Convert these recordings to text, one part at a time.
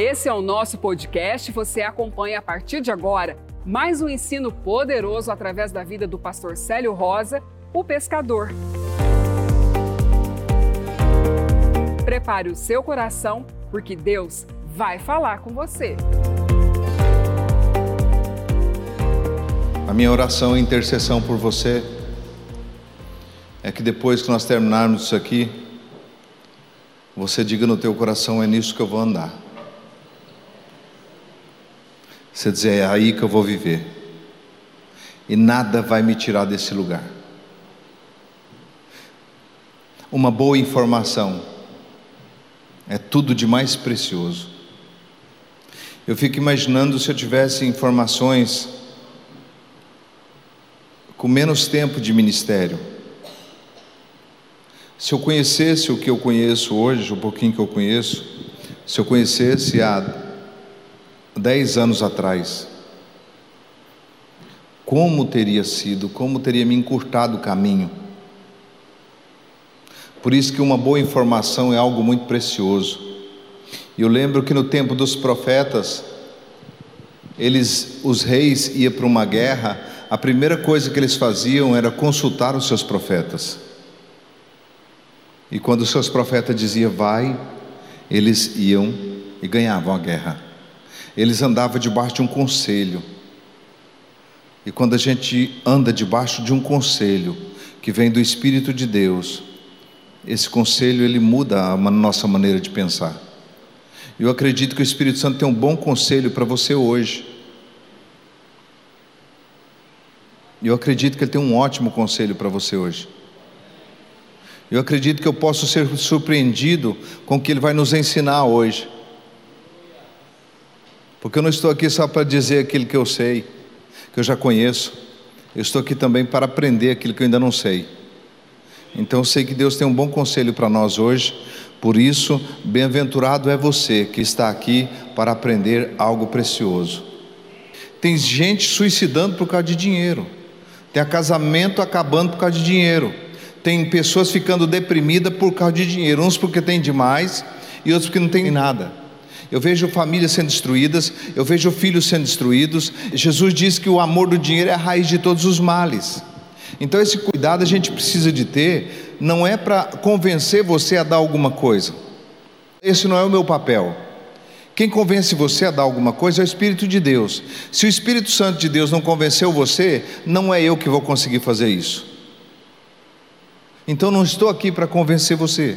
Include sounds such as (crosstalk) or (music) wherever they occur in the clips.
esse é o nosso podcast. Você acompanha a partir de agora mais um ensino poderoso através da vida do pastor Célio Rosa, o pescador. Prepare o seu coração, porque Deus vai falar com você. A minha oração e intercessão por você é que depois que nós terminarmos isso aqui, você diga no teu coração: é nisso que eu vou andar. Você dizer: é aí que eu vou viver. E nada vai me tirar desse lugar. Uma boa informação é tudo de mais precioso. Eu fico imaginando se eu tivesse informações com menos tempo de ministério. Se eu conhecesse o que eu conheço hoje, o pouquinho que eu conheço, se eu conhecesse há dez anos atrás, como teria sido, como teria me encurtado o caminho. Por isso que uma boa informação é algo muito precioso. Eu lembro que no tempo dos profetas, eles, os reis iam para uma guerra, a primeira coisa que eles faziam era consultar os seus profetas. E quando os seus profetas diziam vai, eles iam e ganhavam a guerra. Eles andavam debaixo de um conselho. E quando a gente anda debaixo de um conselho que vem do Espírito de Deus, esse conselho ele muda a nossa maneira de pensar. Eu acredito que o Espírito Santo tem um bom conselho para você hoje. Eu acredito que Ele tem um ótimo conselho para você hoje. Eu acredito que eu posso ser surpreendido com o que Ele vai nos ensinar hoje. Porque eu não estou aqui só para dizer aquilo que eu sei, que eu já conheço. Eu estou aqui também para aprender aquilo que eu ainda não sei. Então eu sei que Deus tem um bom conselho para nós hoje. Por isso, bem-aventurado é você que está aqui para aprender algo precioso. Tem gente suicidando por causa de dinheiro. Tem casamento acabando por causa de dinheiro. Tem pessoas ficando deprimidas por causa de dinheiro. Uns porque tem demais e outros porque não tem nada. Eu vejo famílias sendo destruídas, eu vejo filhos sendo destruídos. Jesus diz que o amor do dinheiro é a raiz de todos os males. Então, esse cuidado a gente precisa de ter, não é para convencer você a dar alguma coisa. Esse não é o meu papel. Quem convence você a dar alguma coisa é o Espírito de Deus. Se o Espírito Santo de Deus não convenceu você, não é eu que vou conseguir fazer isso. Então não estou aqui para convencer você.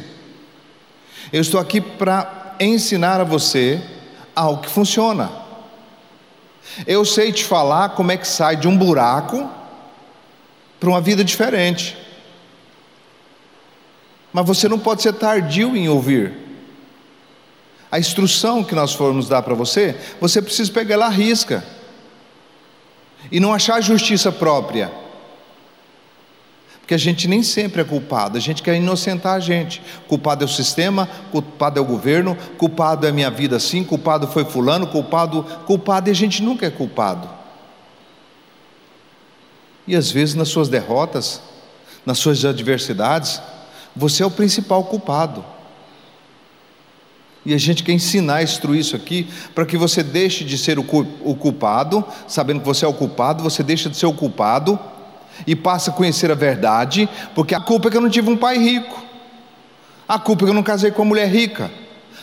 Eu estou aqui para ensinar a você algo que funciona. Eu sei te falar como é que sai de um buraco para uma vida diferente. Mas você não pode ser tardio em ouvir a instrução que nós formos dar para você, você precisa pegar ela à risca e não achar justiça própria. Porque a gente nem sempre é culpado, a gente quer inocentar a gente. Culpado é o sistema, culpado é o governo, culpado é a minha vida assim, culpado foi fulano, culpado, culpado e a gente nunca é culpado. E às vezes nas suas derrotas, nas suas adversidades, você é o principal culpado. E a gente quer ensinar, instruir isso aqui, para que você deixe de ser o culpado, sabendo que você é o culpado, você deixa de ser o culpado e passa a conhecer a verdade, porque a culpa é que eu não tive um pai rico, a culpa é que eu não casei com uma mulher rica,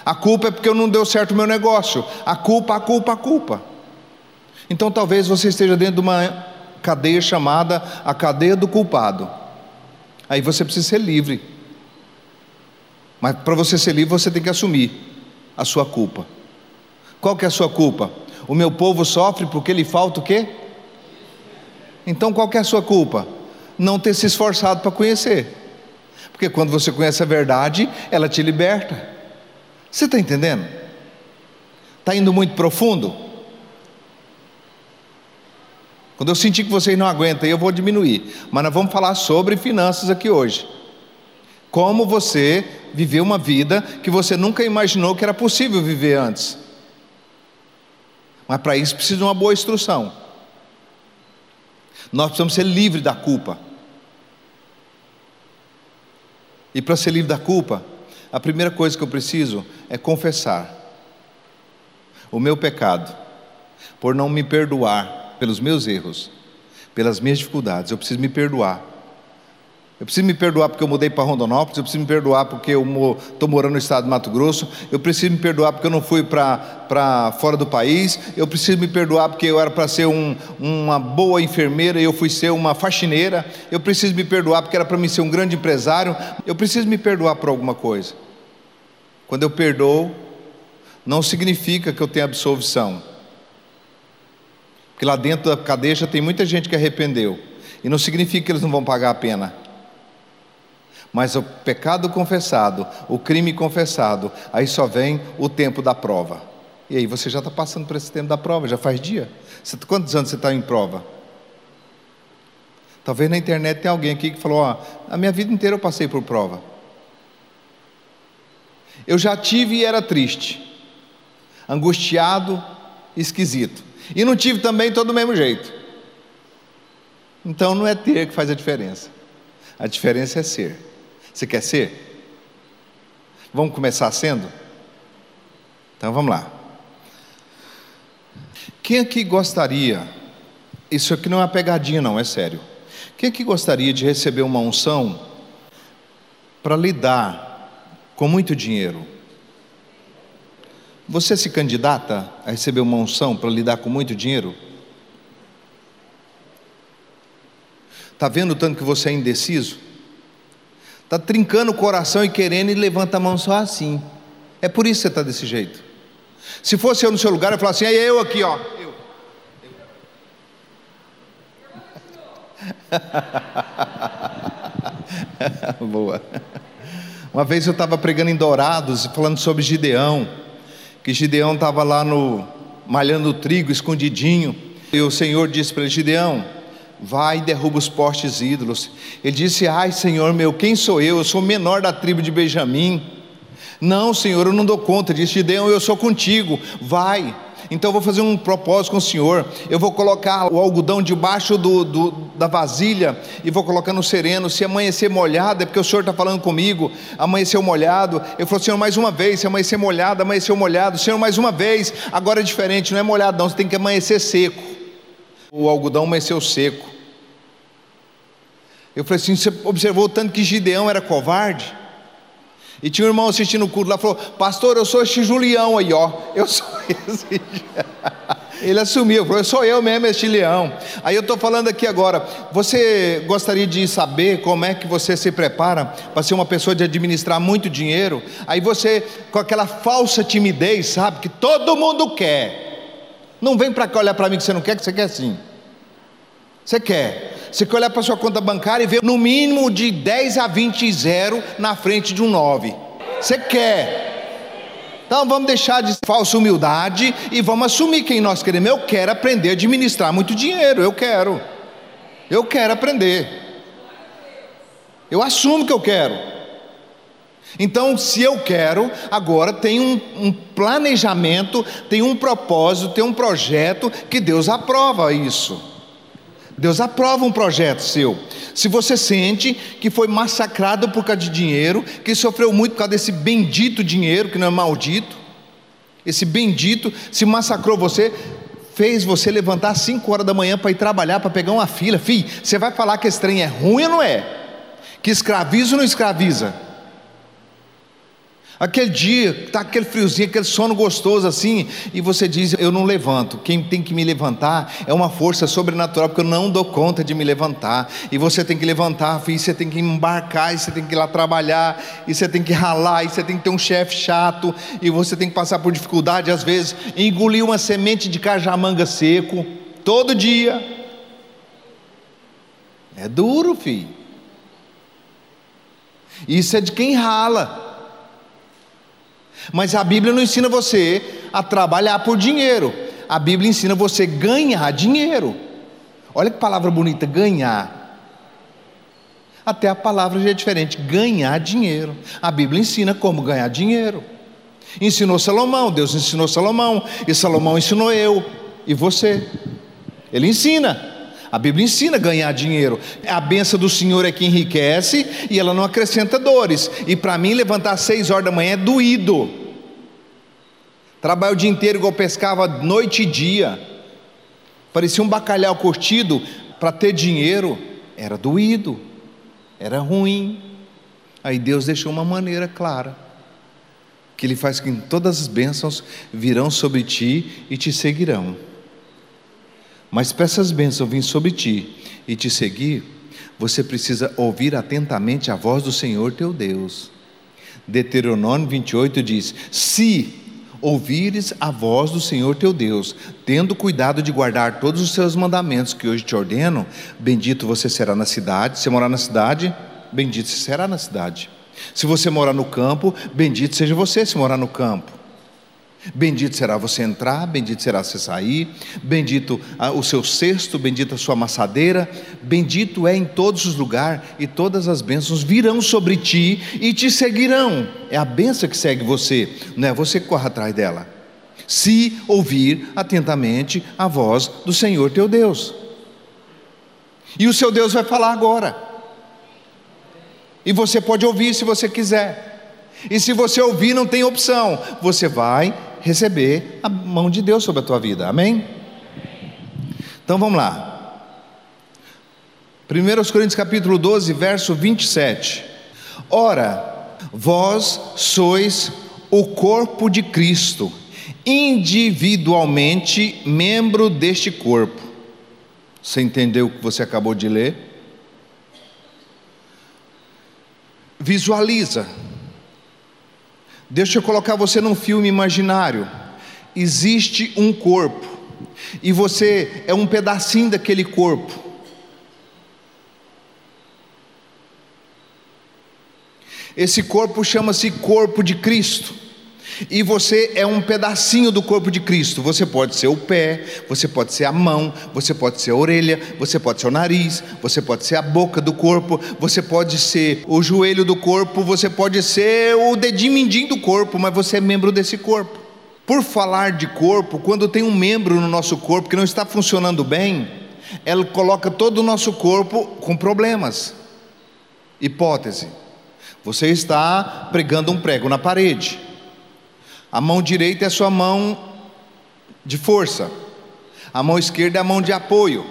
a culpa é porque eu não deu certo o meu negócio, a culpa, a culpa, a culpa. Então talvez você esteja dentro de uma cadeia chamada a cadeia do culpado. Aí você precisa ser livre. Mas para você ser livre, você tem que assumir a sua culpa. Qual que é a sua culpa? O meu povo sofre porque lhe falta o quê? Então qual é a sua culpa? Não ter se esforçado para conhecer. Porque quando você conhece a verdade, ela te liberta. Você está entendendo? Está indo muito profundo? Quando eu sentir que vocês não aguentam, eu vou diminuir. Mas nós vamos falar sobre finanças aqui hoje. Como você viver uma vida que você nunca imaginou que era possível viver antes. Mas para isso precisa de uma boa instrução. Nós precisamos ser livres da culpa. E para ser livre da culpa, a primeira coisa que eu preciso é confessar. o meu pecado, por não me perdoar pelos meus erros, pelas minhas dificuldades. Eu preciso me perdoar. Eu preciso me perdoar porque eu mudei para Rondonópolis, eu preciso me perdoar porque eu estou morando no estado de Mato Grosso, eu preciso me perdoar porque eu não fui para fora do país, eu preciso me perdoar porque eu era para ser um, uma boa enfermeira e eu fui ser uma faxineira, eu preciso me perdoar porque era para mim ser um grande empresário, eu preciso me perdoar por alguma coisa. Quando eu perdoo, não significa que eu tenho absolvição, porque lá dentro da cadeia tem muita gente que arrependeu, e não significa que eles não vão pagar a pena. Mas o pecado confessado, o crime confessado, aí só vem o tempo da prova. E aí você já está passando por esse tempo da prova, já faz dia. Você, quantos anos você está em prova? Talvez na internet tenha alguém aqui que falou: ó, a minha vida inteira eu passei por prova. Eu já tive e era triste, angustiado, esquisito. E não tive também todo do mesmo jeito. Então não é ter que faz a diferença. A diferença é ser. Você quer ser? Vamos começar sendo? Então vamos lá. Quem aqui gostaria, isso aqui não é uma pegadinha, não, é sério. Quem aqui gostaria de receber uma unção para lidar com muito dinheiro? Você se candidata a receber uma unção para lidar com muito dinheiro? Está vendo tanto que você é indeciso? Está trincando o coração e querendo e levanta a mão só assim. É por isso que você está desse jeito. Se fosse eu no seu lugar, eu falaria assim, é eu aqui, ó. Eu. (laughs) Boa. Uma vez eu estava pregando em Dourados, falando sobre Gideão, que Gideão estava lá no malhando trigo, escondidinho, e o Senhor disse para ele: Gideão, vai e derruba os postes ídolos. Ele disse: Ai, Senhor meu, quem sou eu? Eu sou o menor da tribo de Benjamim. Não, Senhor, eu não dou conta. Disse Gideão: Eu sou contigo. Vai. Então eu vou fazer um propósito com o Senhor. Eu vou colocar o algodão debaixo do, do, da vasilha e vou colocar no sereno. Se amanhecer molhado, é porque o Senhor está falando comigo. Amanheceu molhado. Eu falo, Senhor, mais uma vez. Se amanhecer molhado, amanheceu molhado. Senhor, mais uma vez. Agora é diferente, não é molhado, não. Você tem que amanhecer seco. O algodão amanheceu seco. Eu falei assim: você observou tanto que Gideão era covarde? E tinha um irmão assistindo o culto lá, falou: Pastor, eu sou este Julião aí, ó. Eu sou (laughs) esse. Ele assumiu, falou: Sou eu mesmo, este leão. Aí eu estou falando aqui agora. Você gostaria de saber como é que você se prepara para ser uma pessoa de administrar muito dinheiro? Aí você, com aquela falsa timidez, sabe, que todo mundo quer. Não vem para cá olhar para mim que você não quer, que você quer sim. Você quer. Você quer olhar para sua conta bancária e ver no mínimo de 10 a 20 zero na frente de um 9. Você quer. Então vamos deixar de falsa humildade e vamos assumir quem nós queremos. Eu quero aprender a administrar muito dinheiro. Eu quero. Eu quero aprender. Eu assumo que eu quero. Então, se eu quero, agora tem um, um, planejamento, tem um propósito, tem um projeto que Deus aprova isso. Deus aprova um projeto seu. Se você sente que foi massacrado por causa de dinheiro, que sofreu muito por causa desse bendito dinheiro, que não é maldito, esse bendito se massacrou você, fez você levantar às 5 horas da manhã para ir trabalhar, para pegar uma fila. Fih, você vai falar que esse trem é ruim ou não é? Que escraviza ou não escraviza? Aquele dia, está aquele friozinho, aquele sono gostoso assim, e você diz: Eu não levanto. Quem tem que me levantar é uma força sobrenatural, porque eu não dou conta de me levantar. E você tem que levantar, filho, você tem que embarcar, e você tem que ir lá trabalhar, e você tem que ralar, e você tem que ter um chefe chato, e você tem que passar por dificuldade, às vezes, engolir uma semente de cajamanga seco, todo dia. É duro, filho. Isso é de quem rala. Mas a Bíblia não ensina você a trabalhar por dinheiro. A Bíblia ensina você a ganhar dinheiro. Olha que palavra bonita, ganhar. Até a palavra já é diferente, ganhar dinheiro. A Bíblia ensina como ganhar dinheiro. Ensinou Salomão, Deus ensinou Salomão, e Salomão ensinou eu e você. Ele ensina. A Bíblia ensina a ganhar dinheiro. A benção do Senhor é que enriquece e ela não acrescenta dores. E para mim, levantar às seis horas da manhã é doído. Trabalha o dia inteiro igual pescava noite e dia. Parecia um bacalhau curtido para ter dinheiro. Era doído, era ruim. Aí Deus deixou uma maneira clara que Ele faz que todas as bênçãos virão sobre ti e te seguirão. Mas para essas bênçãos virem sobre ti e te seguir, você precisa ouvir atentamente a voz do Senhor teu Deus. Deuteronômio 28 diz: Se ouvires a voz do Senhor teu Deus, tendo cuidado de guardar todos os seus mandamentos que hoje te ordeno, bendito você será na cidade. Se morar na cidade, bendito você será na cidade. Se você morar no campo, bendito seja você se morar no campo. Bendito será você entrar, bendito será você sair, bendito o seu cesto, bendita a sua amassadeira, bendito é em todos os lugares, e todas as bênçãos virão sobre ti e te seguirão. É a bênção que segue você, não é você que corre atrás dela. Se ouvir atentamente a voz do Senhor teu Deus. E o seu Deus vai falar agora. E você pode ouvir se você quiser. E se você ouvir, não tem opção. Você vai receber a mão de Deus sobre a tua vida. Amém? Então vamos lá. 1 Coríntios capítulo 12, verso 27. Ora, vós sois o corpo de Cristo, individualmente membro deste corpo. Você entendeu o que você acabou de ler? Visualiza Deixa eu colocar você num filme imaginário. Existe um corpo, e você é um pedacinho daquele corpo. Esse corpo chama-se corpo de Cristo. E você é um pedacinho do corpo de Cristo. Você pode ser o pé, você pode ser a mão, você pode ser a orelha, você pode ser o nariz, você pode ser a boca do corpo, você pode ser o joelho do corpo, você pode ser o dedinho mindinho do corpo, mas você é membro desse corpo. Por falar de corpo, quando tem um membro no nosso corpo que não está funcionando bem, ela coloca todo o nosso corpo com problemas. Hipótese: você está pregando um prego na parede a mão direita é a sua mão de força, a mão esquerda é a mão de apoio,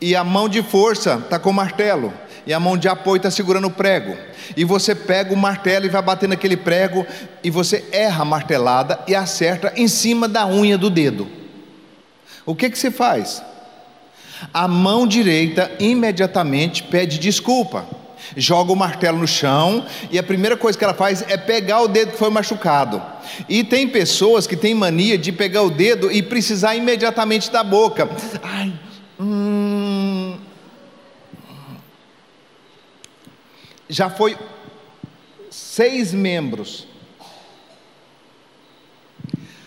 e a mão de força está com o martelo, e a mão de apoio está segurando o prego. E você pega o martelo e vai bater naquele prego, e você erra a martelada e acerta em cima da unha do dedo. O que, que você faz? A mão direita imediatamente pede desculpa joga o martelo no chão e a primeira coisa que ela faz é pegar o dedo que foi machucado. E tem pessoas que têm mania de pegar o dedo e precisar imediatamente da boca. Ai, hum. Já foi seis membros.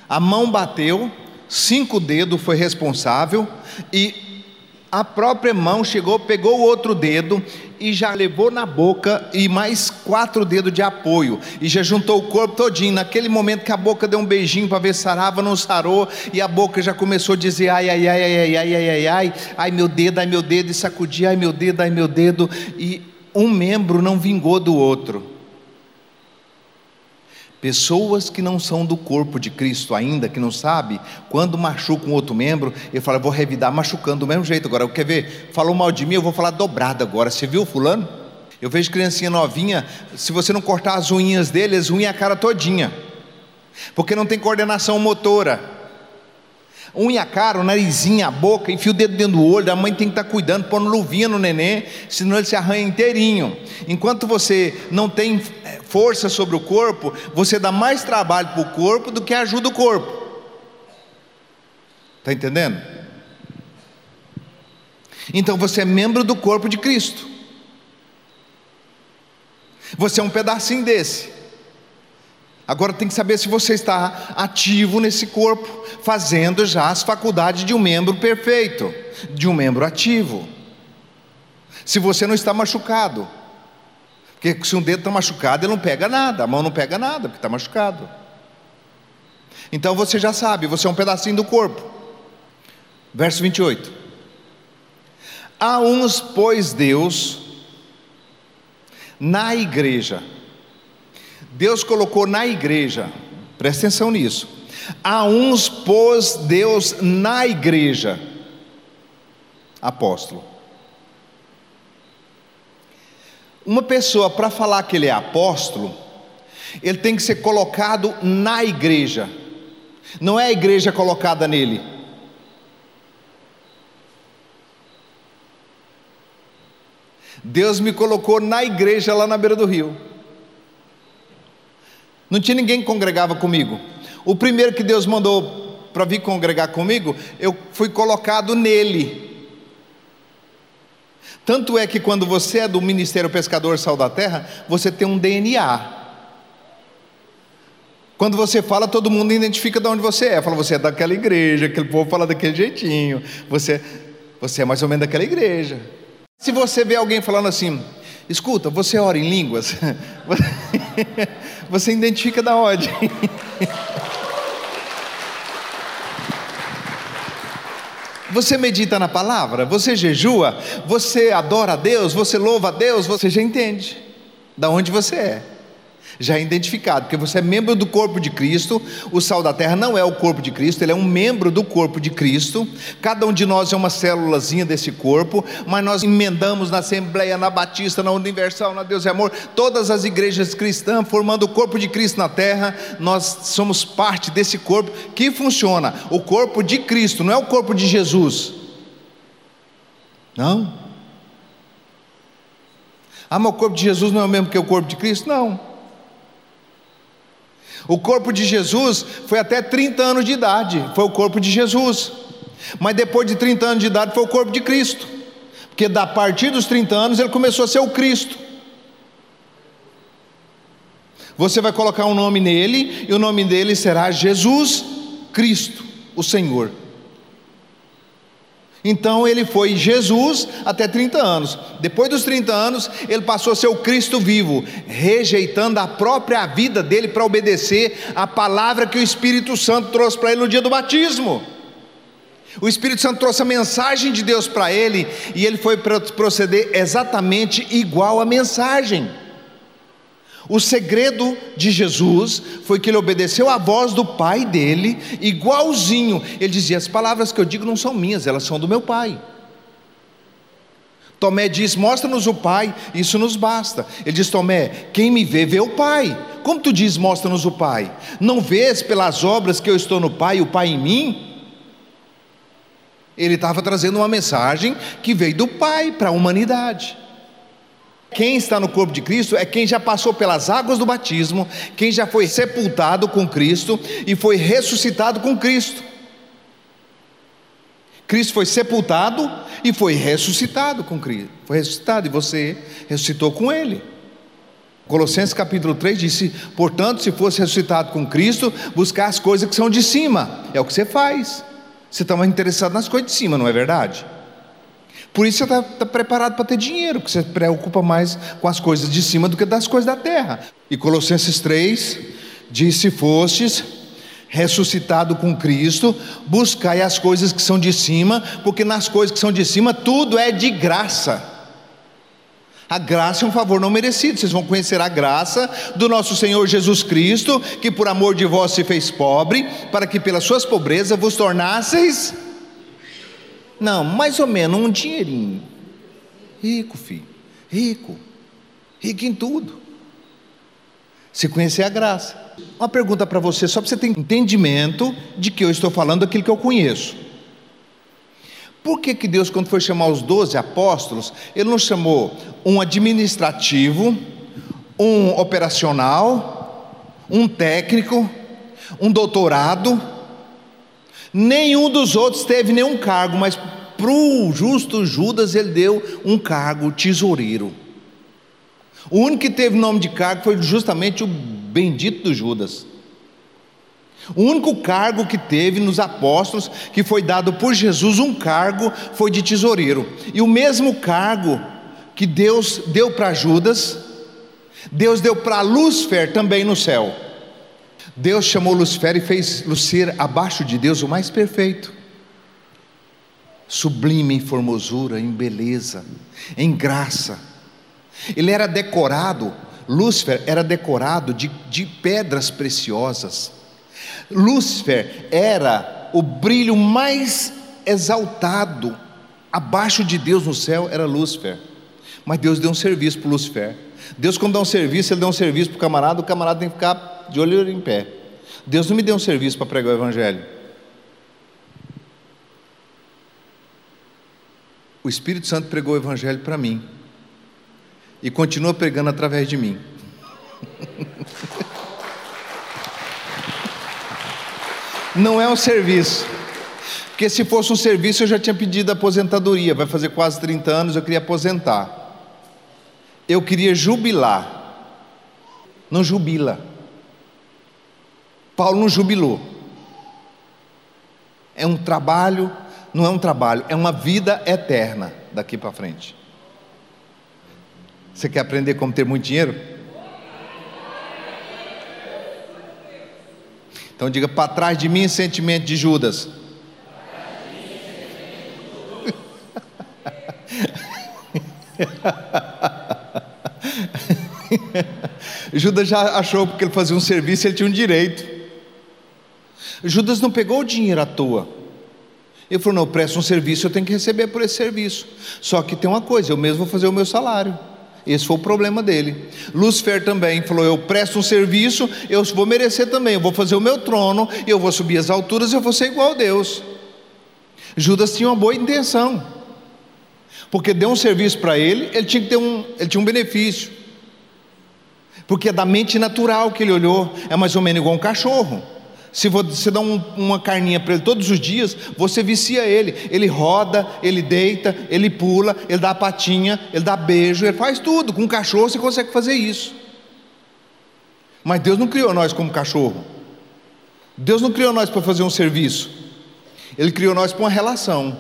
A mão bateu, cinco dedos foi responsável e a própria mão chegou, pegou o outro dedo e já levou na boca e mais quatro dedos de apoio e já juntou o corpo todinho. Naquele momento que a boca deu um beijinho para ver se sarava, não sarou e a boca já começou a dizer ai ai ai ai ai ai ai ai ai, meu dedo, ai meu dedo e sacudir, ai meu dedo, ai meu dedo e um membro não vingou do outro. Pessoas que não são do corpo de Cristo ainda, que não sabe, quando machuca um outro membro, ele fala, vou revidar machucando do mesmo jeito. Agora, quer ver? Falou mal de mim, eu vou falar dobrado agora. Você viu fulano? Eu vejo criancinha novinha, se você não cortar as unhas dele, as unhas a cara todinha. Porque não tem coordenação motora unha cara, narizinho, a boca, enfia o dedo dentro do olho, a mãe tem que estar cuidando, pondo luvinha no neném, senão ele se arranha inteirinho. Enquanto você não tem é, força sobre o corpo, você dá mais trabalho para o corpo do que ajuda o corpo. Está entendendo? Então você é membro do corpo de Cristo. Você é um pedacinho desse. Agora tem que saber se você está ativo nesse corpo, fazendo já as faculdades de um membro perfeito, de um membro ativo. Se você não está machucado, porque se um dedo está machucado, ele não pega nada, a mão não pega nada, porque está machucado. Então você já sabe, você é um pedacinho do corpo. Verso 28. Há uns, pois, Deus, na igreja, Deus colocou na igreja, presta atenção nisso. A uns pôs Deus na igreja, apóstolo. Uma pessoa, para falar que ele é apóstolo, ele tem que ser colocado na igreja, não é a igreja colocada nele. Deus me colocou na igreja lá na beira do rio. Não tinha ninguém que congregava comigo. O primeiro que Deus mandou para vir congregar comigo, eu fui colocado nele. Tanto é que quando você é do Ministério Pescador Sal da Terra, você tem um DNA. Quando você fala, todo mundo identifica de onde você é. Fala, você é daquela igreja, aquele povo fala daquele jeitinho. Você, você é mais ou menos daquela igreja. Se você vê alguém falando assim, escuta, você ora em línguas, (laughs) (laughs) você identifica da onde. (laughs) Você medita na palavra, você jejua, você adora a Deus, você louva a Deus, você já entende da onde você é já é identificado, porque você é membro do corpo de Cristo. O sal da terra não é o corpo de Cristo, ele é um membro do corpo de Cristo. Cada um de nós é uma célulazinha desse corpo, mas nós emendamos na Assembleia, na Batista, na Universal, na Deus e Amor, todas as igrejas cristãs, formando o corpo de Cristo na terra. Nós somos parte desse corpo que funciona. O corpo de Cristo, não é o corpo de Jesus. Não. Ah, mas o corpo de Jesus não é o mesmo que o corpo de Cristo? Não. O corpo de Jesus foi até 30 anos de idade, foi o corpo de Jesus. Mas depois de 30 anos de idade foi o corpo de Cristo. Porque da partir dos 30 anos ele começou a ser o Cristo. Você vai colocar um nome nele e o nome dele será Jesus Cristo, o Senhor. Então ele foi Jesus até 30 anos. Depois dos 30 anos, ele passou a ser o Cristo vivo, rejeitando a própria vida dele para obedecer a palavra que o Espírito Santo trouxe para ele no dia do batismo. O Espírito Santo trouxe a mensagem de Deus para ele e ele foi proceder exatamente igual à mensagem. O segredo de Jesus foi que ele obedeceu à voz do pai dele, igualzinho. Ele dizia: As palavras que eu digo não são minhas, elas são do meu pai. Tomé diz: Mostra-nos o Pai, isso nos basta. Ele diz: Tomé, quem me vê, vê o Pai. Como tu diz, mostra-nos o Pai? Não vês pelas obras que eu estou no Pai e o Pai em mim? Ele estava trazendo uma mensagem que veio do Pai para a humanidade. Quem está no corpo de Cristo é quem já passou pelas águas do batismo, quem já foi sepultado com Cristo e foi ressuscitado com Cristo. Cristo foi sepultado e foi ressuscitado com Cristo. Foi ressuscitado e você ressuscitou com Ele. Colossenses capítulo 3 disse: Portanto, se fosse ressuscitado com Cristo, buscar as coisas que são de cima. É o que você faz. Você está mais interessado nas coisas de cima, não é verdade? Por isso você está tá preparado para ter dinheiro, porque você se preocupa mais com as coisas de cima do que das coisas da terra. E Colossenses 3 diz: Se fostes ressuscitado com Cristo, buscai as coisas que são de cima, porque nas coisas que são de cima tudo é de graça. A graça é um favor não merecido. Vocês vão conhecer a graça do nosso Senhor Jesus Cristo, que por amor de vós se fez pobre, para que pelas suas pobrezas vos tornasseis não, mais ou menos um dinheirinho. Rico, filho. Rico. Rico em tudo. Se conhecer a graça. Uma pergunta para você, só para você ter entendimento de que eu estou falando aquilo que eu conheço. Por que, que Deus, quando foi chamar os doze apóstolos, Ele não chamou um administrativo, um operacional, um técnico, um doutorado, Nenhum dos outros teve nenhum cargo, mas para o justo Judas ele deu um cargo tesoureiro. O único que teve nome de cargo foi justamente o bendito do Judas. O único cargo que teve nos apóstolos, que foi dado por Jesus, um cargo, foi de tesoureiro. E o mesmo cargo que Deus deu para Judas, Deus deu para Lúcifer também no céu. Deus chamou Lucifer e fez Lucifer abaixo de Deus o mais perfeito, sublime em formosura, em beleza, em graça. Ele era decorado, Lúcifer era decorado de, de pedras preciosas. Lúcifer era o brilho mais exaltado, abaixo de Deus no céu era Lúcifer. Mas Deus deu um serviço para Lúcifer. Deus, quando dá um serviço, Ele dá um serviço para o camarada, o camarada tem que ficar de olho em pé. Deus não me deu um serviço para pregar o Evangelho. O Espírito Santo pregou o Evangelho para mim e continua pregando através de mim. (laughs) Não é um serviço. Porque se fosse um serviço eu já tinha pedido aposentadoria. Vai fazer quase 30 anos, eu queria aposentar. Eu queria jubilar. Não jubila. Paulo não jubilou. É um trabalho, não é um trabalho, é uma vida eterna daqui para frente. Você quer aprender como ter muito dinheiro? Então diga para trás de mim sentimento de Judas. (laughs) Judas já achou porque ele fazia um serviço, ele tinha um direito. Judas não pegou o dinheiro à toa. Ele falou: não, eu presto um serviço, eu tenho que receber por esse serviço. Só que tem uma coisa, eu mesmo vou fazer o meu salário. Esse foi o problema dele. Lúcifer também falou: Eu presto um serviço, eu vou merecer também, eu vou fazer o meu trono, eu vou subir as alturas, eu vou ser igual a Deus. Judas tinha uma boa intenção, porque deu um serviço para ele, ele tinha que ter um, ele tinha um benefício, porque é da mente natural que ele olhou, é mais ou menos igual um cachorro. Se você dá um, uma carninha para ele todos os dias, você vicia ele. Ele roda, ele deita, ele pula, ele dá patinha, ele dá beijo, ele faz tudo. Com um cachorro você consegue fazer isso. Mas Deus não criou nós como cachorro. Deus não criou nós para fazer um serviço. Ele criou nós para uma relação.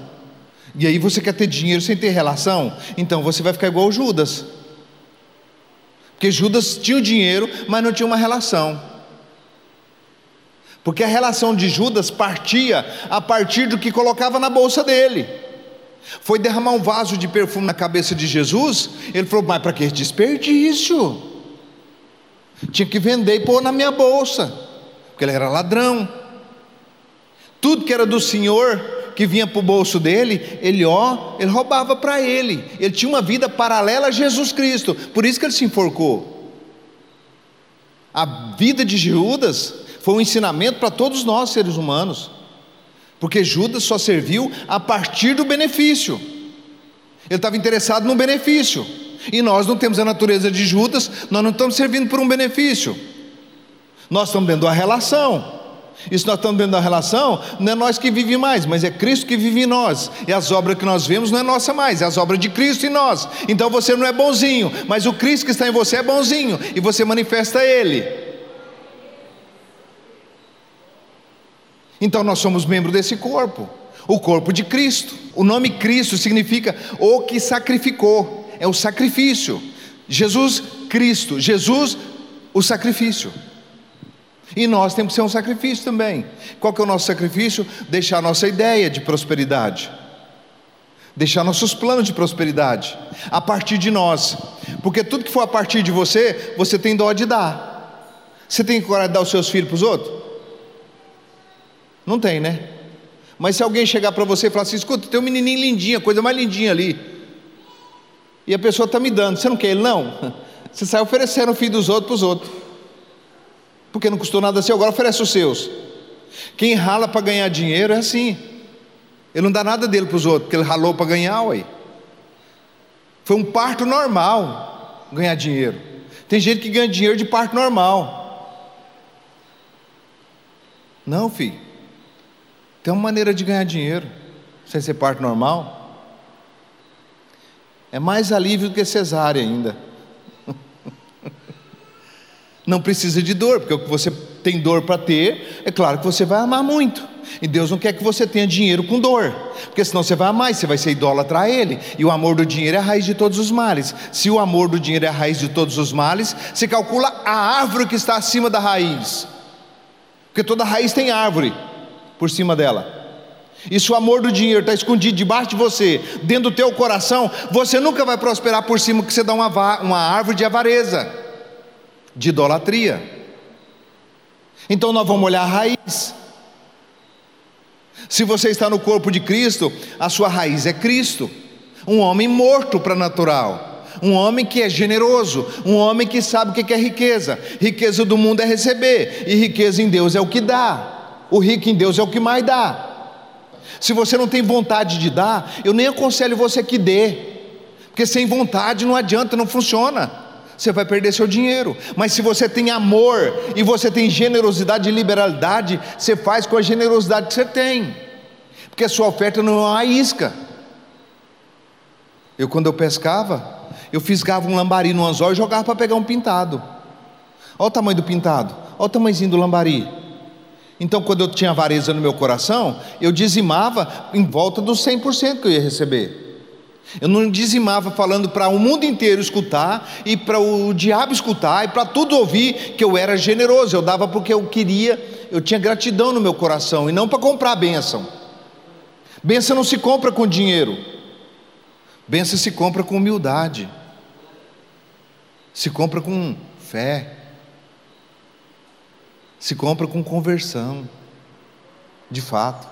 E aí você quer ter dinheiro sem ter relação? Então você vai ficar igual Judas. Porque Judas tinha o dinheiro, mas não tinha uma relação. Porque a relação de Judas partia a partir do que colocava na bolsa dele. Foi derramar um vaso de perfume na cabeça de Jesus, ele falou: Mas para que desperdício? Tinha que vender e pôr na minha bolsa, porque ele era ladrão. Tudo que era do Senhor, que vinha para o bolso dele, ele ó, ele roubava para ele. Ele tinha uma vida paralela a Jesus Cristo, por isso que ele se enforcou. A vida de Judas foi um ensinamento para todos nós, seres humanos, porque Judas só serviu a partir do benefício, ele estava interessado no benefício, e nós não temos a natureza de Judas, nós não estamos servindo por um benefício, nós estamos dentro da relação. E se nós estamos dentro da relação, não é nós que vivemos mais, mas é Cristo que vive em nós. E as obras que nós vemos não é nossa mais, é as obras de Cristo em nós. Então você não é bonzinho, mas o Cristo que está em você é bonzinho, e você manifesta Ele. Então nós somos membro desse corpo, o corpo de Cristo. O nome Cristo significa o que sacrificou, é o sacrifício. Jesus Cristo, Jesus o sacrifício. E nós temos que ser um sacrifício também. Qual que é o nosso sacrifício? Deixar nossa ideia de prosperidade. Deixar nossos planos de prosperidade a partir de nós. Porque tudo que for a partir de você, você tem dó de dar. Você tem coragem de dar os seus filhos para os outros? Não tem, né? Mas se alguém chegar para você e falar assim: escuta, tem um menininho lindinho, coisa mais lindinha ali. E a pessoa está me dando, você não quer ele? Não. (laughs) Você sai oferecendo o filho dos outros para os outros. Porque não custou nada seu, agora oferece os seus. Quem rala para ganhar dinheiro é assim. Ele não dá nada dele para os outros, porque ele ralou para ganhar, ué. Foi um parto normal ganhar dinheiro. Tem gente que ganha dinheiro de parto normal. Não, filho. Tem uma maneira de ganhar dinheiro, sem ser parte normal. É mais alívio do que cesárea ainda. (laughs) Não precisa de dor, porque o que você tem dor para ter, é claro que você vai amar muito. E Deus não quer que você tenha dinheiro com dor, porque senão você vai amar e você vai ser idólatra a Ele. E o amor do dinheiro é a raiz de todos os males. Se o amor do dinheiro é a raiz de todos os males, você calcula a árvore que está acima da raiz, porque toda raiz tem árvore por cima dela. E se o amor do dinheiro está escondido debaixo de você, dentro do teu coração, você nunca vai prosperar por cima que você dá uma, uma árvore de avareza, de idolatria. Então nós vamos olhar a raiz. Se você está no corpo de Cristo, a sua raiz é Cristo. Um homem morto para natural. Um homem que é generoso, um homem que sabe o que é riqueza. Riqueza do mundo é receber, e riqueza em Deus é o que dá. O rico em Deus é o que mais dá. Se você não tem vontade de dar, eu nem aconselho você que dê, porque sem vontade não adianta, não funciona. Você vai perder seu dinheiro. Mas se você tem amor e você tem generosidade e liberalidade, você faz com a generosidade que você tem, porque a sua oferta não é uma isca. Eu, quando eu pescava, eu fisgava um lambari no anzol e jogava para pegar um pintado. Olha o tamanho do pintado, olha o tamanhozinho do lambari. Então, quando eu tinha avareza no meu coração, eu dizimava em volta dos 100% que eu ia receber. Eu não dizimava falando para o mundo inteiro escutar e para o diabo escutar e para tudo ouvir que eu era generoso. Eu dava porque eu queria, eu tinha gratidão no meu coração e não para comprar bênção. Bênção não se compra com dinheiro. Bênção se compra com humildade se compra com fé, se compra com conversão, de fato.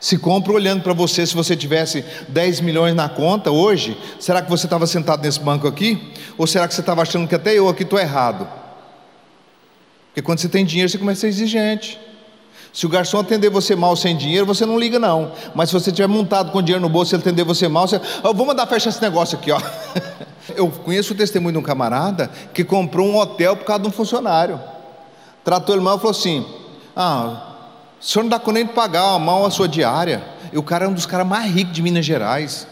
Se compra olhando para você, se você tivesse 10 milhões na conta hoje, será que você estava sentado nesse banco aqui? Ou será que você estava achando que até eu aqui estou errado? Porque quando você tem dinheiro, você começa a ser exigente. Se o garçom atender você mal sem dinheiro, você não liga não. Mas se você tiver montado com dinheiro no bolso e ele atender você mal, você, vou mandar fechar esse negócio aqui, ó. (laughs) Eu conheço o testemunho de um camarada que comprou um hotel por causa de um funcionário. Tratou ele mal e falou assim: Ah, o senhor não dá conta nem de pagar mal a sua diária. E o cara é um dos caras mais ricos de Minas Gerais.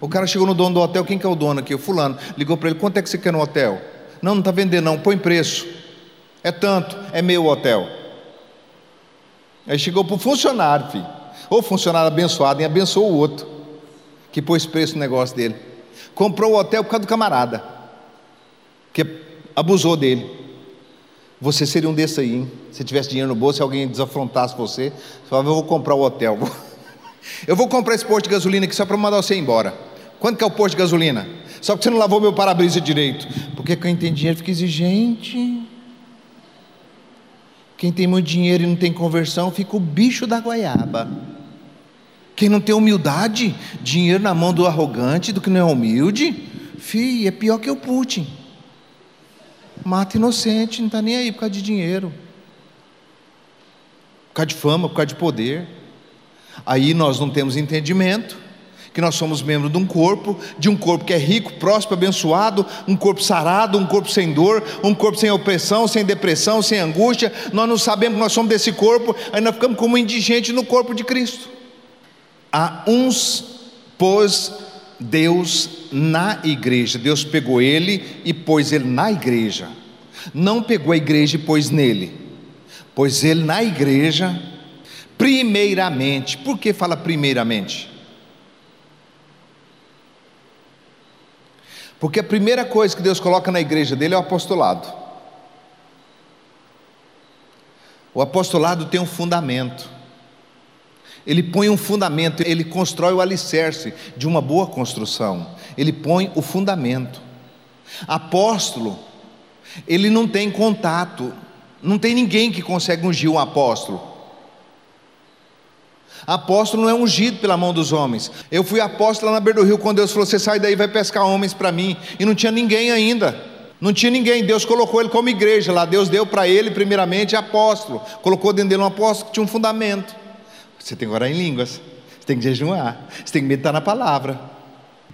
O cara chegou no dono do hotel, quem que é o dono aqui? O fulano. Ligou para ele, quanto é que você quer no hotel? Não, não está vendendo não, põe preço. É tanto, é meu hotel. Aí chegou para o funcionário, filho. Ou funcionário abençoado, e abençoou o outro, que pôs preço no negócio dele. Comprou o hotel por causa do camarada, que abusou dele. Você seria um desse aí, hein? Se tivesse dinheiro no bolso, se alguém desafrontasse você, você falava, eu vou comprar o hotel. (laughs) Eu vou comprar esse posto de gasolina aqui só para mandar você embora. Quanto que é o posto de gasolina? Só que você não lavou meu para-brisa direito. Porque quem tem dinheiro fica exigente. Quem tem muito dinheiro e não tem conversão, fica o bicho da goiaba. Quem não tem humildade, dinheiro na mão do arrogante, do que não é humilde, fi, é pior que o Putin. Mata inocente, não está nem aí por causa de dinheiro, por causa de fama, por causa de poder. Aí nós não temos entendimento que nós somos membros de um corpo, de um corpo que é rico, próspero, abençoado, um corpo sarado, um corpo sem dor, um corpo sem opressão, sem depressão, sem angústia. Nós não sabemos que nós somos desse corpo, aí nós ficamos como indigentes no corpo de Cristo. A uns pôs Deus na igreja. Deus pegou ele e pôs ele na igreja. Não pegou a igreja e pôs nele. Pôs ele na igreja, primeiramente. Por que fala primeiramente? Porque a primeira coisa que Deus coloca na igreja dele é o apostolado. O apostolado tem um fundamento ele põe um fundamento, ele constrói o alicerce de uma boa construção, ele põe o fundamento. Apóstolo, ele não tem contato, não tem ninguém que consegue ungir um apóstolo. Apóstolo não é ungido pela mão dos homens. Eu fui apóstolo lá na beira do rio, quando Deus falou: Você sai daí vai pescar homens para mim. E não tinha ninguém ainda. Não tinha ninguém. Deus colocou ele como igreja lá. Deus deu para ele, primeiramente, apóstolo. Colocou dentro dele um apóstolo que tinha um fundamento. Você tem que orar em línguas, você tem que jejuar, você tem que meditar na palavra.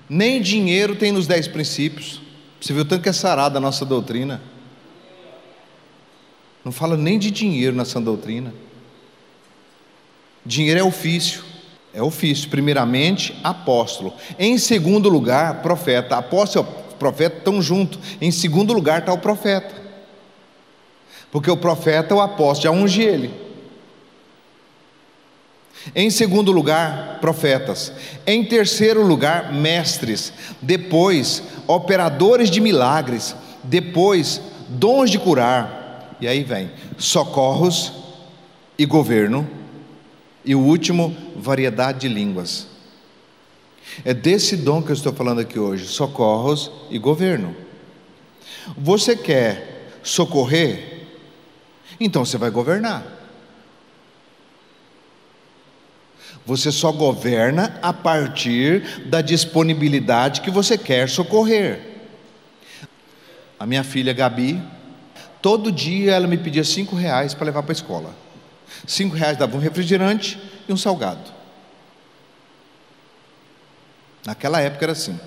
Nem dinheiro tem nos dez princípios. Você viu tanto que é sarada a nossa doutrina. Não fala nem de dinheiro sã doutrina. Dinheiro é ofício. É ofício. Primeiramente, apóstolo. Em segundo lugar, profeta. Apóstolo e profeta estão juntos. Em segundo lugar está o profeta. Porque o profeta, o apóstolo, já unge ele. Em segundo lugar, profetas. Em terceiro lugar, mestres. Depois, operadores de milagres. Depois, dons de curar. E aí vem socorros e governo. E o último, variedade de línguas. É desse dom que eu estou falando aqui hoje: socorros e governo. Você quer socorrer? Então você vai governar. Você só governa a partir da disponibilidade que você quer socorrer. A minha filha Gabi, todo dia ela me pedia cinco reais para levar para a escola. Cinco reais dava um refrigerante e um salgado. Naquela época era assim.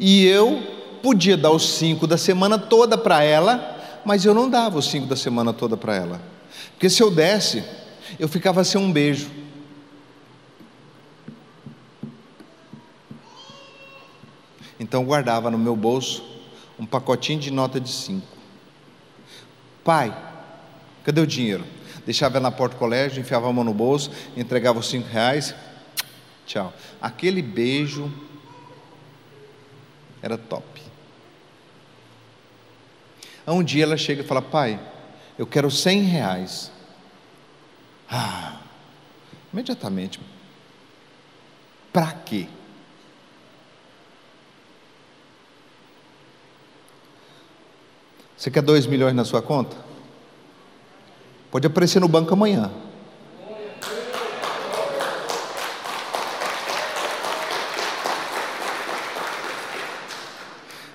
E eu podia dar os cinco da semana toda para ela, mas eu não dava os cinco da semana toda para ela. Porque se eu desse, eu ficava sem um beijo. Então eu guardava no meu bolso um pacotinho de nota de cinco. Pai, cadê o dinheiro? Deixava ela na porta do colégio, enfiava a mão no bolso, entregava os cinco reais. Tchau. Aquele beijo era top. Um dia ela chega e fala: Pai, eu quero cem reais. Ah, imediatamente. Para quê? Você quer dois milhões na sua conta? Pode aparecer no banco amanhã.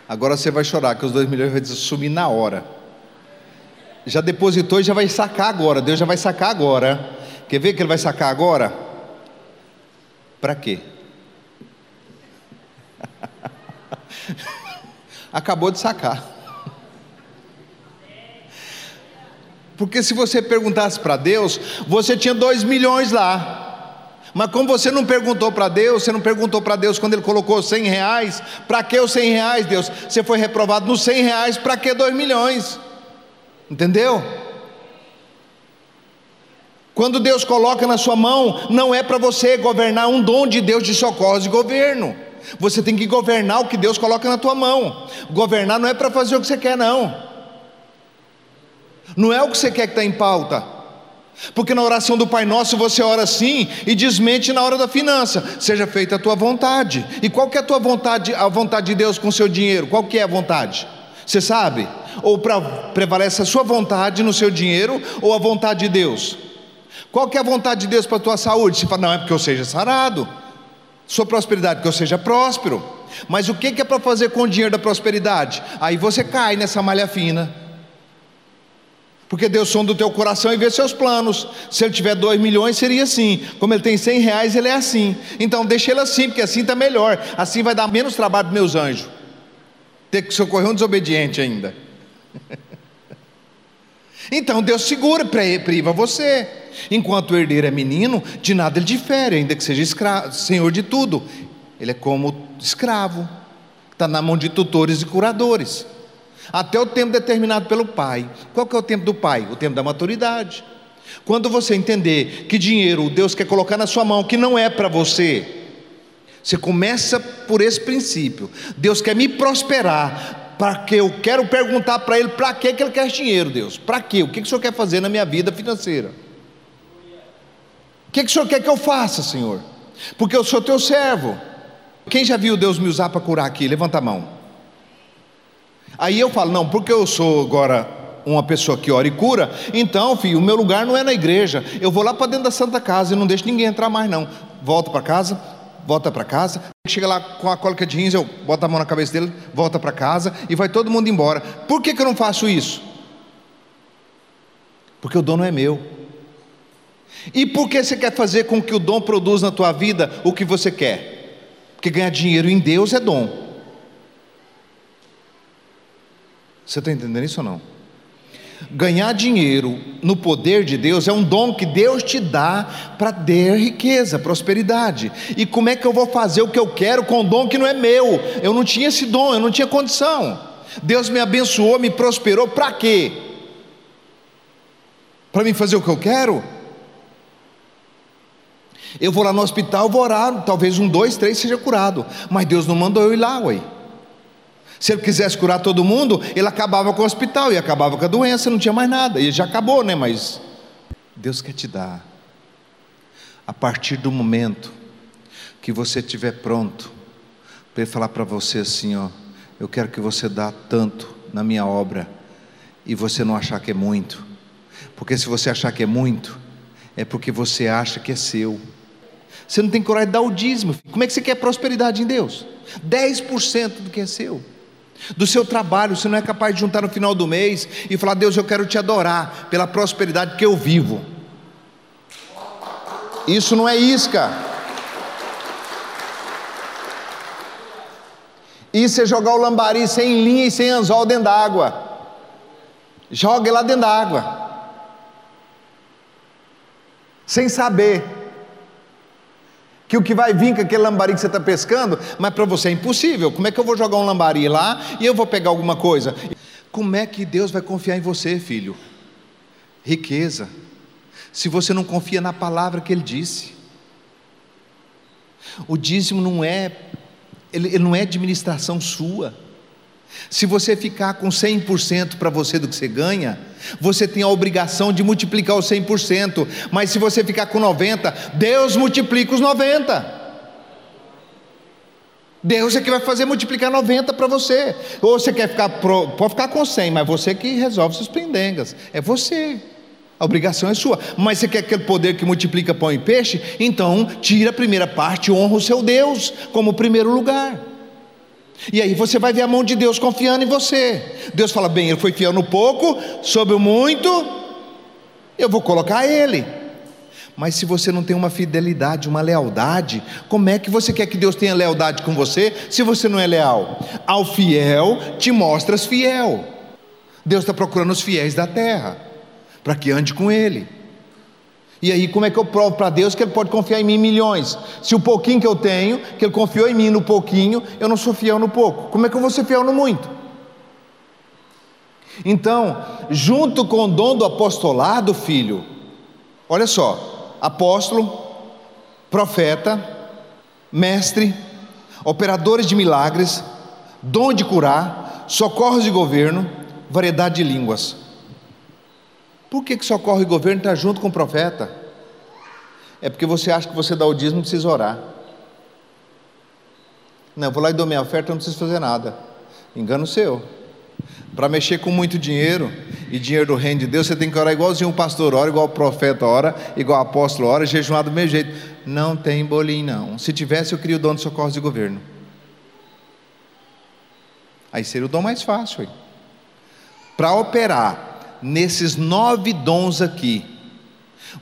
Agora você vai chorar, que os dois milhões vai sumir na hora. Já depositou e já vai sacar agora. Deus já vai sacar agora. Quer ver que ele vai sacar agora? Para quê? (laughs) Acabou de sacar. Porque se você perguntasse para Deus, você tinha dois milhões lá. Mas como você não perguntou para Deus, você não perguntou para Deus quando Ele colocou 100 reais, para que os 100 reais, Deus? Você foi reprovado nos 100 reais, para que 2 milhões? Entendeu? Quando Deus coloca na sua mão, não é para você governar um dom de Deus de socorro de governo. Você tem que governar o que Deus coloca na tua mão. Governar não é para fazer o que você quer, não. Não é o que você quer que está em pauta. Porque na oração do Pai Nosso você ora assim e desmente na hora da finança. Seja feita a tua vontade. E qual que é a tua vontade, a vontade de Deus com o seu dinheiro? Qual que é a vontade? Você sabe? Ou pra, prevalece a sua vontade no seu dinheiro ou a vontade de Deus? Qual que é a vontade de Deus para a tua saúde? Você fala, não, é porque eu seja sarado. Sua prosperidade, que eu seja próspero. Mas o que é para fazer com o dinheiro da prosperidade? Aí você cai nessa malha fina porque Deus sonda o teu coração e vê seus planos. Se ele tiver dois milhões, seria assim. Como ele tem cem reais, ele é assim. Então deixa ele assim, porque assim está melhor. Assim vai dar menos trabalho para meus anjos. Ter que socorrer um desobediente ainda. então Deus segura, priva você. Enquanto o herdeiro é menino, de nada ele difere, ainda que seja escravo, senhor de tudo. Ele é como escravo, está na mão de tutores e curadores até o tempo determinado pelo pai. Qual que é o tempo do pai? O tempo da maturidade. Quando você entender que dinheiro Deus quer colocar na sua mão, que não é para você, você começa por esse princípio. Deus quer me prosperar, para que eu quero perguntar para Ele para que, Ele quer dinheiro, Deus? Para quê? O que, que o Senhor quer fazer na minha vida financeira? O que, que o Senhor quer que eu faça, Senhor? Porque eu sou teu servo. Quem já viu Deus me usar para curar aqui? Levanta a mão. Aí eu falo, não, porque eu sou agora uma pessoa que ora e cura, então, filho, o meu lugar não é na igreja. Eu vou lá para dentro da Santa Casa e não deixo ninguém entrar mais, não. Volta para casa, volta para casa. Chega lá com a cólica de rins, eu boto a mão na cabeça dele, volta para casa e vai todo mundo embora. Por que, que eu não faço isso? Porque o dom não é meu. E por que você quer fazer com que o dom produza na tua vida o que você quer? Porque ganhar dinheiro em Deus é dom. Você está entendendo isso ou não? Ganhar dinheiro no poder de Deus é um dom que Deus te dá para ter riqueza, prosperidade. E como é que eu vou fazer o que eu quero com um dom que não é meu? Eu não tinha esse dom, eu não tinha condição. Deus me abençoou, me prosperou, para quê? Para mim fazer o que eu quero? Eu vou lá no hospital, vou orar, talvez um, dois, três seja curado, mas Deus não mandou eu ir lá, ué. Se ele quisesse curar todo mundo, ele acabava com o hospital e acabava com a doença, não tinha mais nada. E já acabou, né? Mas Deus quer te dar. A partir do momento que você estiver pronto, para ele falar para você assim, ó, eu quero que você dá tanto na minha obra. e você não achar que é muito. Porque se você achar que é muito, é porque você acha que é seu. Você não tem coragem de dar o dízimo. Como é que você quer prosperidade em Deus? 10% do que é seu. Do seu trabalho, você não é capaz de juntar no final do mês e falar: Deus, eu quero te adorar pela prosperidade que eu vivo. Isso não é isca. Isso é jogar o lambari sem linha e sem anzol dentro da água. Joga lá dentro da água. Sem saber que o que vai vir com aquele lambari que você está pescando, mas para você é impossível. Como é que eu vou jogar um lambari lá e eu vou pegar alguma coisa? Como é que Deus vai confiar em você, filho? Riqueza. Se você não confia na palavra que Ele disse. O dízimo não é, ele, ele não é administração sua. Se você ficar com 100% para você do que você ganha, você tem a obrigação de multiplicar os 100%, mas se você ficar com 90, Deus multiplica os 90. Deus é que vai fazer multiplicar 90 para você. Ou você quer ficar, pode ficar com 100, mas você que resolve seus pendengas. É você. A obrigação é sua. Mas você quer aquele poder que multiplica pão e peixe? Então, tira a primeira parte honra o seu Deus como primeiro lugar. E aí você vai ver a mão de Deus confiando em você. Deus fala: bem, ele foi fiel no pouco, sobre o muito, eu vou colocar ele. Mas se você não tem uma fidelidade, uma lealdade, como é que você quer que Deus tenha lealdade com você se você não é leal? Ao fiel te mostras fiel. Deus está procurando os fiéis da terra, para que ande com Ele. E aí, como é que eu provo para Deus que Ele pode confiar em mim milhões? Se o pouquinho que eu tenho, que Ele confiou em mim no pouquinho, eu não sou fiel no pouco, como é que eu vou ser fiel no muito? Então, junto com o dom do apostolado, filho, olha só: apóstolo, profeta, mestre, operadores de milagres, dom de curar, socorros de governo, variedade de línguas. Por que, que socorro e governo está junto com o profeta? É porque você acha que você dá o dízimo e precisa orar. Não, eu vou lá e dou minha oferta, não preciso fazer nada. Engano seu. Para mexer com muito dinheiro e dinheiro do reino de Deus, você tem que orar igualzinho o pastor ora, igual o profeta ora, igual o apóstolo ora, jejuar do mesmo jeito. Não tem bolinho, não. Se tivesse, eu queria o dom de socorro de governo. Aí seria o dom mais fácil. Para operar nesses nove dons aqui,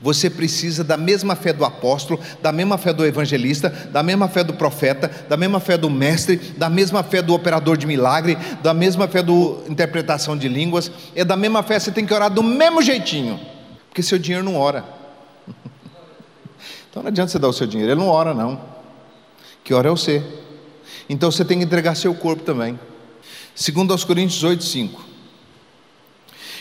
você precisa da mesma fé do apóstolo, da mesma fé do evangelista, da mesma fé do profeta, da mesma fé do mestre, da mesma fé do operador de milagre, da mesma fé do interpretação de línguas, é da mesma fé, você tem que orar do mesmo jeitinho, porque seu dinheiro não ora. (laughs) Então não adianta você dar o seu dinheiro, ele não ora não. Que ora é você. Então você tem que entregar seu corpo também. Segundo aos Coríntios 8, 5.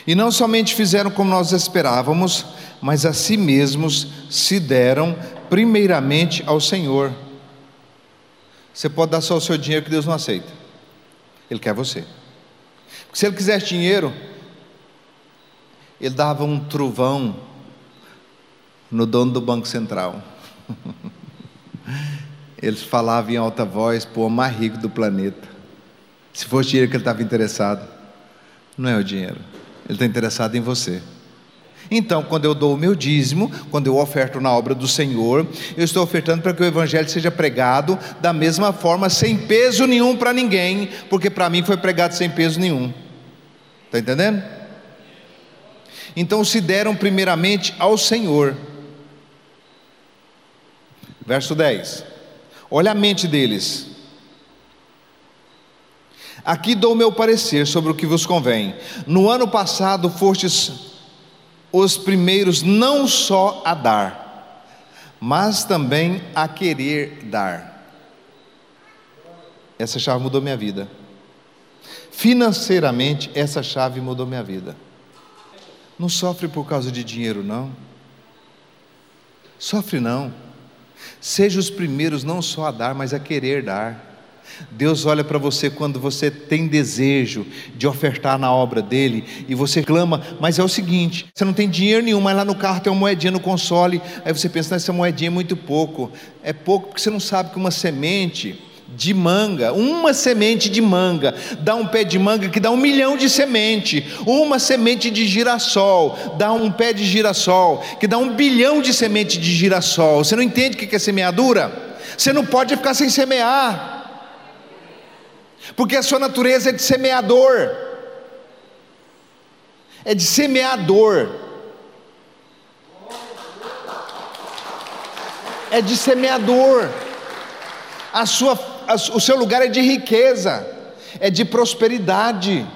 E não somente fizeram como nós esperávamos, mas a si mesmos se deram primeiramente ao Senhor. Você pode dar só o seu dinheiro que Deus não aceita. Ele quer você. Porque se ele quisesse dinheiro, ele dava um trovão no dono do Banco Central. (laughs) Eles falavam em alta voz, pô, o mais rico do planeta. Se fosse dinheiro que ele estava interessado, não é o dinheiro. Ele está interessado em você. Então, quando eu dou o meu dízimo, quando eu oferto na obra do Senhor, eu estou ofertando para que o Evangelho seja pregado da mesma forma, sem peso nenhum para ninguém, porque para mim foi pregado sem peso nenhum. Está entendendo? Então se deram primeiramente ao Senhor. Verso 10. Olha a mente deles. Aqui dou meu parecer sobre o que vos convém. No ano passado fostes os primeiros não só a dar, mas também a querer dar. Essa chave mudou minha vida. Financeiramente, essa chave mudou minha vida. Não sofre por causa de dinheiro, não. Sofre não. Seja os primeiros não só a dar, mas a querer dar. Deus olha para você quando você tem desejo de ofertar na obra dele e você clama, mas é o seguinte: você não tem dinheiro nenhum, mas lá no carro tem uma moedinha no console, aí você pensa, essa moedinha é muito pouco. É pouco porque você não sabe que uma semente de manga, uma semente de manga, dá um pé de manga que dá um milhão de semente, uma semente de girassol, dá um pé de girassol, que dá um bilhão de semente de girassol. Você não entende o que é semeadura? Você não pode ficar sem semear, porque a sua natureza é de semeador, é de semeador, é de semeador. A sua o seu lugar é de riqueza, é de prosperidade.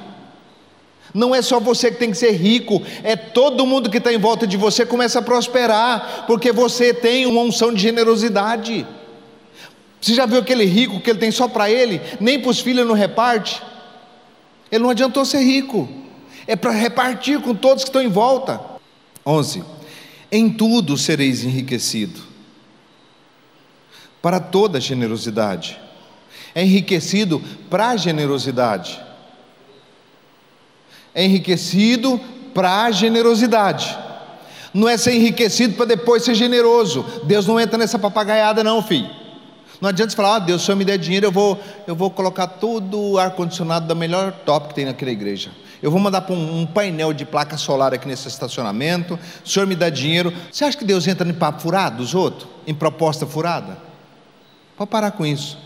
Não é só você que tem que ser rico, é todo mundo que está em volta de você começa a prosperar, porque você tem uma unção de generosidade. Você já viu aquele rico que ele tem só para ele, nem para os filhos não reparte? Ele não adiantou ser rico, é para repartir com todos que estão em volta. 11. Em tudo sereis enriquecido, para toda generosidade é enriquecido para a generosidade. É enriquecido para a generosidade. Não é ser enriquecido para depois ser generoso. Deus não entra nessa papagaiada, não, filho. Não adianta você falar, ah, Deus, se eu me der dinheiro, eu vou, eu vou colocar todo o ar-condicionado da melhor top que tem naquela igreja. Eu vou mandar para um, um, painel de placa solar aqui nesse estacionamento. O senhor me dá dinheiro. Você acha que Deus entra em papo furado dos outros? Em proposta furada? Pode parar com isso.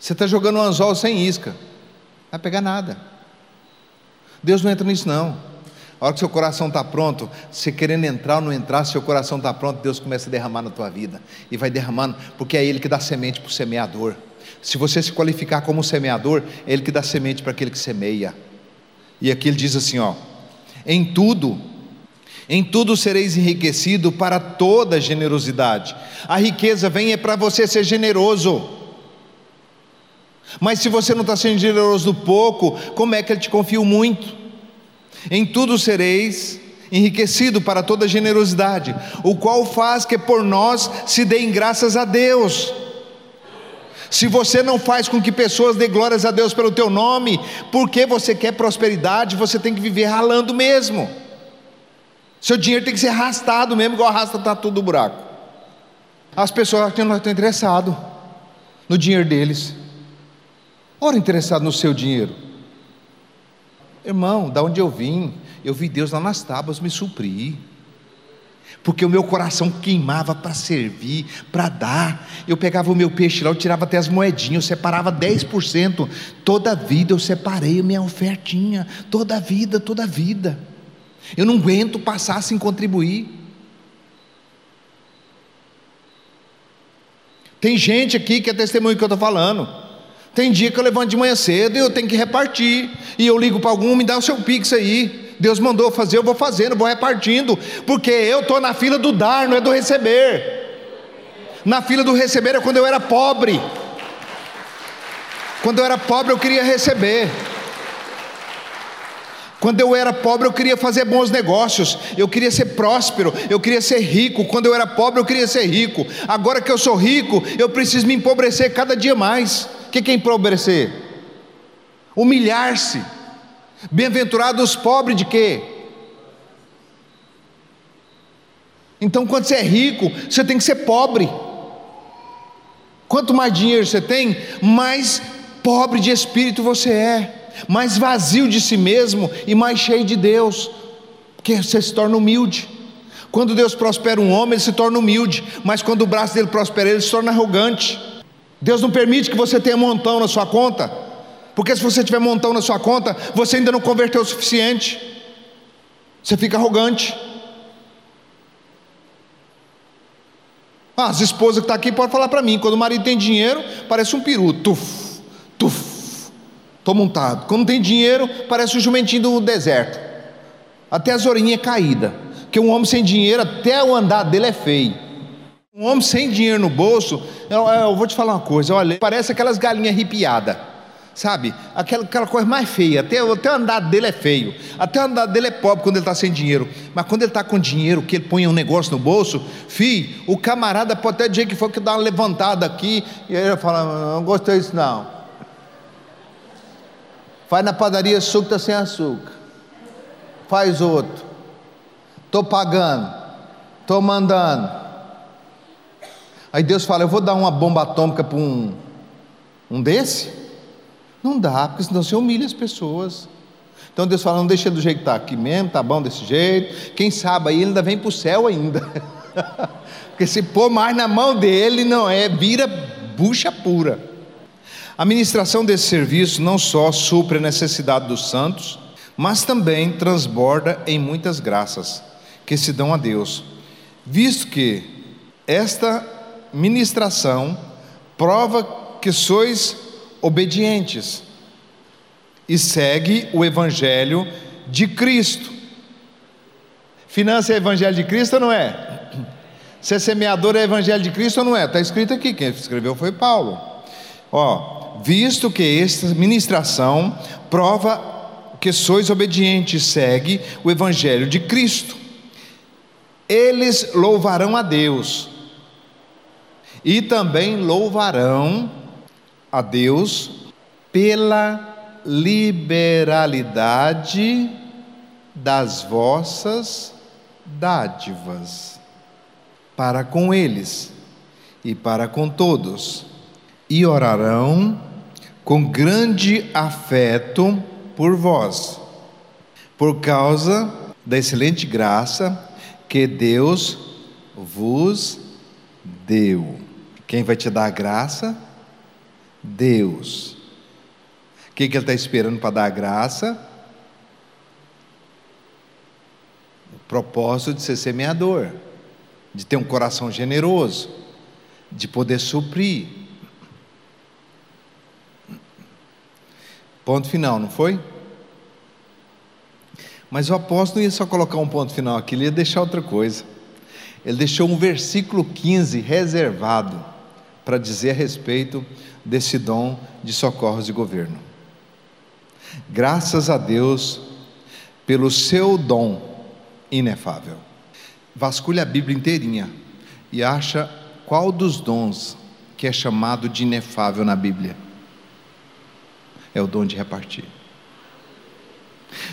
Você está jogando um anzol sem isca, não vai pegar nada. Deus não entra nisso, não. A hora que seu coração está pronto, você querendo entrar ou não entrar, seu coração está pronto, Deus começa a derramar na tua vida. E vai derramando, porque é Ele que dá semente para o semeador. Se você se qualificar como semeador, é Ele que dá semente para aquele que semeia. E aqui ele diz assim: ó, em tudo, em tudo sereis enriquecido para toda generosidade. A riqueza vem é para você ser generoso. Mas se você não está sendo generoso no pouco, como é que Ele te confia muito? Em tudo sereis enriquecido para toda generosidade, o qual faz que por nós se deem graças a Deus. Se você não faz com que pessoas dêem glórias a Deus pelo teu nome, porque você quer prosperidade, você tem que viver ralando mesmo. Seu dinheiro tem que ser arrastado mesmo, igual arrasta tá tudo do buraco. As pessoas não estão interessadas no dinheiro deles. Ora, interessado no seu dinheiro. Irmão, da onde eu vim, eu vi Deus lá nas tábuas me suprir. Porque o meu coração queimava para servir, para dar. Eu pegava o meu peixe lá, eu tirava até as moedinhas, eu separava 10%. Toda vida eu separei a minha ofertinha. Toda vida, toda vida. Eu não aguento passar sem contribuir. Tem gente aqui que é testemunho que eu estou falando. Tem dia que eu levanto de manhã cedo e eu tenho que repartir. E eu ligo para algum, me dá o seu pix aí. Deus mandou fazer, eu vou fazendo, vou repartindo. Porque eu estou na fila do dar, não é do receber. Na fila do receber é quando eu era pobre. Quando eu era pobre, eu queria receber. Quando eu era pobre, eu queria fazer bons negócios, eu queria ser próspero, eu queria ser rico. Quando eu era pobre, eu queria ser rico. Agora que eu sou rico, eu preciso me empobrecer cada dia mais que é empobrecer? Humilhar-se. Bem-aventurados os pobres de quê? Então, quando você é rico, você tem que ser pobre. Quanto mais dinheiro você tem, mais pobre de espírito você é, mais vazio de si mesmo e mais cheio de Deus, porque você se torna humilde. Quando Deus prospera um homem, ele se torna humilde, mas quando o braço dele prospera, ele se torna arrogante. Deus não permite que você tenha montão na sua conta, porque se você tiver montão na sua conta, você ainda não converteu o suficiente, você fica arrogante. Ah, as esposas que estão tá aqui podem falar para mim: quando o marido tem dinheiro, parece um peru, tuf, tuf, estou montado. Quando tem dinheiro, parece o um jumentinho do deserto, até as orelhinhas caídas, porque um homem sem dinheiro, até o andar dele é feio. Um homem sem dinheiro no bolso, eu, eu vou te falar uma coisa, olha, parece aquelas galinhas arrepiadas, sabe? Aquela, aquela coisa mais feia, até, até o andar dele é feio, até o andar dele é pobre quando ele está sem dinheiro, mas quando ele está com dinheiro, que ele põe um negócio no bolso, fi, o camarada pode até dizer que foi que dá uma levantada aqui, e ele fala, não gostei disso não. Vai na padaria, suco está sem açúcar. Faz outro. Estou pagando. Estou mandando Aí Deus fala: Eu vou dar uma bomba atômica para um, um desse? Não dá, porque senão você humilha as pessoas. Então Deus fala: Não deixa do jeito que está aqui mesmo, tá bom desse jeito. Quem sabe aí ele ainda vem para o céu ainda. (laughs) porque se pôr mais na mão dele, não é, vira bucha pura. A ministração desse serviço não só supre a necessidade dos santos, mas também transborda em muitas graças que se dão a Deus, visto que esta ministração prova que sois obedientes e segue o evangelho de Cristo. Finança é evangelho de Cristo ou não é? Ser semeador é evangelho de Cristo ou não é? Está escrito aqui, quem escreveu foi Paulo. Ó, visto que esta ministração prova que sois obedientes, segue o evangelho de Cristo. Eles louvarão a Deus e também louvarão a Deus pela liberalidade das vossas dádivas para com eles e para com todos, e orarão com grande afeto por vós, por causa da excelente graça que Deus vos deu. Quem vai te dar a graça? Deus. O que, que ele está esperando para dar a graça? O propósito de ser semeador, de ter um coração generoso, de poder suprir. Ponto final, não foi? Mas o apóstolo não ia só colocar um ponto final aqui, ele ia deixar outra coisa. Ele deixou um versículo 15 reservado para dizer a respeito desse dom de socorros de governo. Graças a Deus pelo seu dom inefável. Vasculha a Bíblia inteirinha e acha qual dos dons que é chamado de inefável na Bíblia. É o dom de repartir.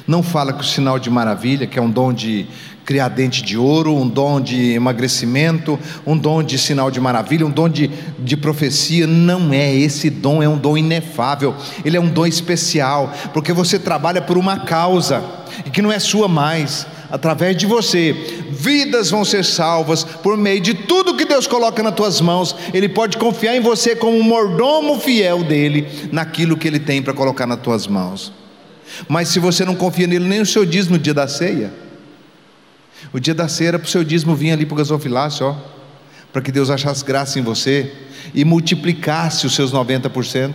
Não fala que o sinal de maravilha, que é um dom de criar dente de ouro, um dom de emagrecimento, um dom de sinal de maravilha, um dom de, de profecia. Não é, esse dom é um dom inefável, ele é um dom especial, porque você trabalha por uma causa, e que não é sua mais, através de você, vidas vão ser salvas por meio de tudo que Deus coloca nas tuas mãos. Ele pode confiar em você como um mordomo fiel dele, naquilo que ele tem para colocar nas tuas mãos. Mas se você não confia nele, nem o seu dízimo no dia da ceia, o dia da ceia era para o seu dízimo vir ali para o gasofilácio, para que Deus achasse graça em você e multiplicasse os seus 90%.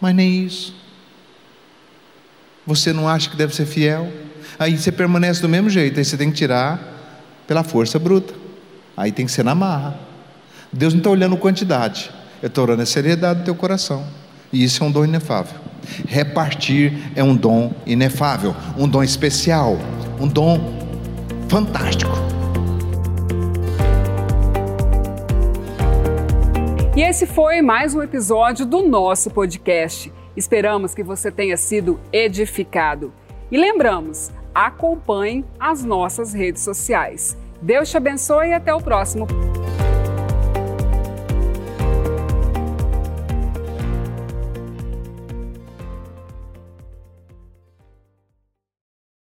Mas nem isso. Você não acha que deve ser fiel? Aí você permanece do mesmo jeito, aí você tem que tirar pela força bruta. Aí tem que ser na marra. Deus não está olhando quantidade, eu estou olhando a seriedade do teu coração. E isso é um dom inefável. Repartir é um dom inefável, um dom especial, um dom fantástico. E esse foi mais um episódio do nosso podcast. Esperamos que você tenha sido edificado. E lembramos, acompanhe as nossas redes sociais. Deus te abençoe e até o próximo.